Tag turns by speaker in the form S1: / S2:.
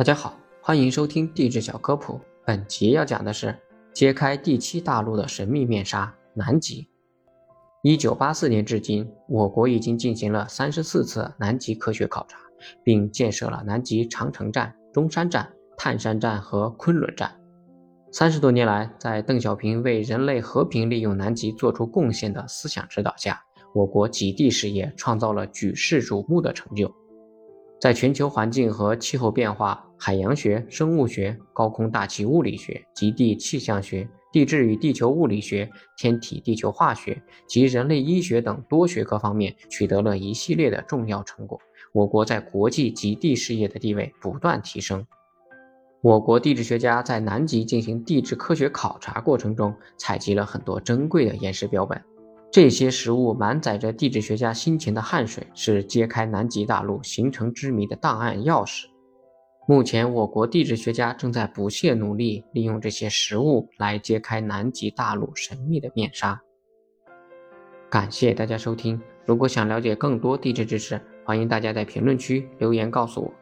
S1: 大家好，欢迎收听地质小科普。本集要讲的是揭开第七大陆的神秘面纱——南极。一九八四年至今，我国已经进行了三十四次南极科学考察，并建设了南极长城站、中山站、泰山站和昆仑站。三十多年来，在邓小平为人类和平利用南极做出贡献的思想指导下，我国极地事业创造了举世瞩目的成就。在全球环境和气候变化、海洋学、生物学、高空大气物理学、极地气象学、地质与地球物理学、天体地球化学及人类医学等多学科方面取得了一系列的重要成果，我国在国际极地事业的地位不断提升。我国地质学家在南极进行地质科学考察过程中，采集了很多珍贵的岩石标本。这些实物满载着地质学家辛勤的汗水，是揭开南极大陆形成之谜的档案钥匙。目前，我国地质学家正在不懈努力，利用这些实物来揭开南极大陆神秘的面纱。感谢大家收听，如果想了解更多地质知识，欢迎大家在评论区留言告诉我。